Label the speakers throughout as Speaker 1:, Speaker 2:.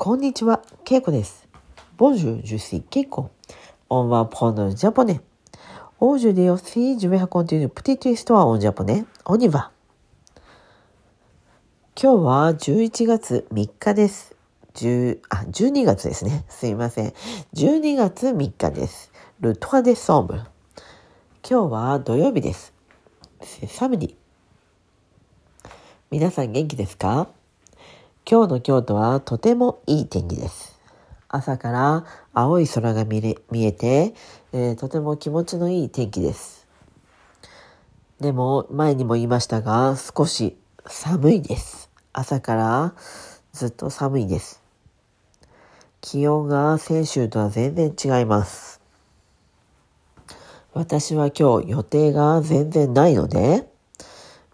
Speaker 1: こんにちは、ケイコです。Bonjour, je suis Keiko. On va prendre le japonais. Aujourd'hui aussi, je vais raconter une petite histoire en japonais. On y va. 今日は11月3日です。10あ、12月ですね。すいません。12月3日です。Le 3 décembre。今日は土曜日です。C'est samedi。皆さん元気ですか今日の京都はとてもいい天気です。朝から青い空が見れ見えて、えーとても気持ちのいい天気です。でも前にも言いましたが少し寒いです。朝からずっと寒いです。気温が先週とは全然違います。私は今日予定が全然ないので、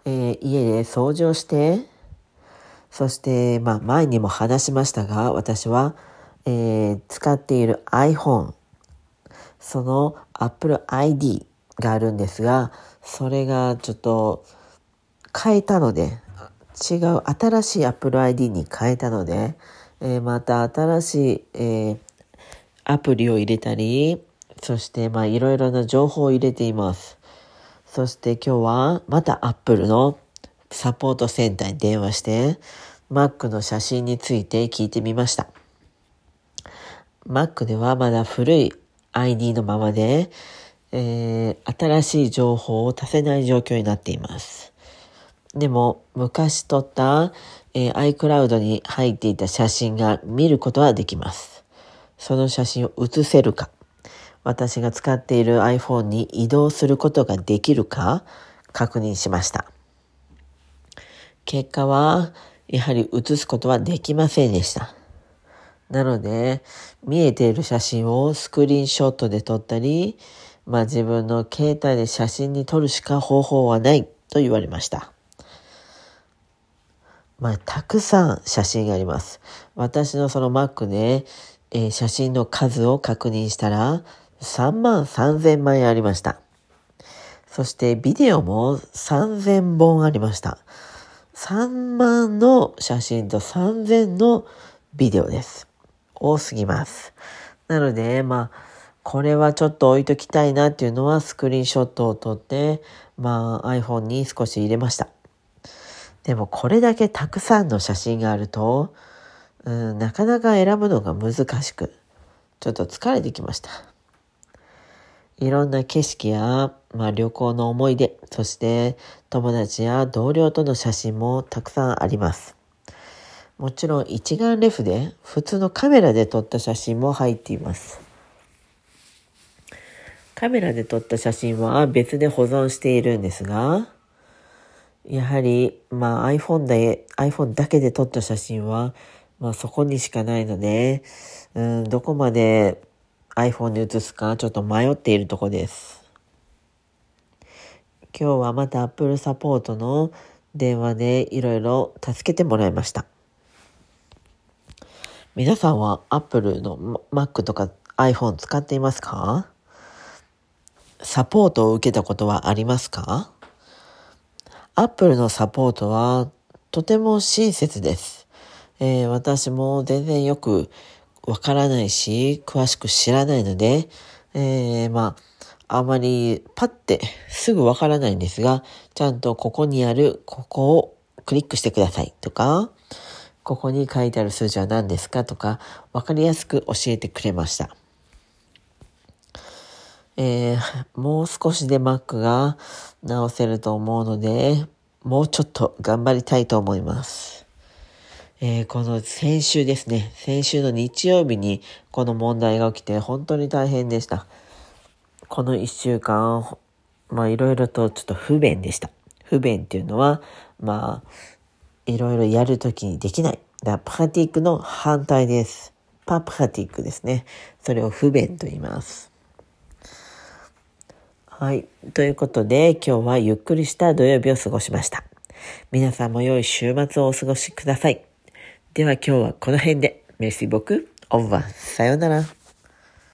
Speaker 1: えー家で掃除をして、そして、まあ、前にも話しましたが、私は、えー使っている iPhone、その Apple ID があるんですが、それがちょっと変えたので、違う新しい Apple ID に変えたので、えーまた新しい、えーアプリを入れたり、そしてまあいろいろな情報を入れています。そして今日はまた Apple のサポートセンターに電話して、Mac の写真について聞いてみました。Mac ではまだ古い ID のままで、えー新しい情報を足せない状況になっています。でも、昔撮った、えー iCloud に入っていた写真が見ることはできます。その写真を写せるか、私が使っている iPhone に移動することができるか確認しました。結果は、やはり写すことはできませんでした。なので、見えている写真をスクリーンショットで撮ったり、まあ自分の携帯で写真に撮るしか方法はないと言われました。まあ、たくさん写真があります。私のその Mac で、えー写真の数を確認したら、3万3000枚ありました。そしてビデオも3000本ありました。3万の写真と3000のビデオです。多すぎます。なので、まあ、これはちょっと置いときたいなっていうのはスクリーンショットを撮って、まあ iPhone に少し入れました。でもこれだけたくさんの写真があると、うん、なかなか選ぶのが難しく、ちょっと疲れてきました。いろんな景色や、まあ、旅行の思い出、そして友達や同僚との写真もたくさんあります。もちろん一眼レフで普通のカメラで撮った写真も入っています。カメラで撮った写真は別で保存しているんですが、やはり、まあ iPhone で、iPhone だけで撮った写真は、まあそこにしかないので、うん、どこまで iPhone に写すかちょっと迷っているとこです。今日はまた Apple サポートの電話でいろいろ助けてもらいました。皆さんは Apple の Mac とか iPhone 使っていますか？サポートを受けたことはありますか？アップルのサポートはとても親切です。えー私も全然よくわからないし、詳しく知らないので、えーまあ、あまりパッてすぐわからないんですが、ちゃんとここにある、ここをクリックしてくださいとか、ここに書いてある数字は何ですかとか、わかりやすく教えてくれました。えーもう少しで Mac が直せると思うので、もうちょっと頑張りたいと思います。えーこの先週ですね、先週の日曜日にこの問題が起きて本当に大変でした。この一週間、まあいろいろとちょっと不便でした。不便っていうのは、まあ、いろいろやるときにできない。だからパラティックの反対です。パプラティックですね。それを不便と言います。はい。ということで、今日はゆっくりした土曜日を過ごしました。皆さんも良い週末をお過ごしください。では今日はこの辺で。メシボク、オーバー。さようなら。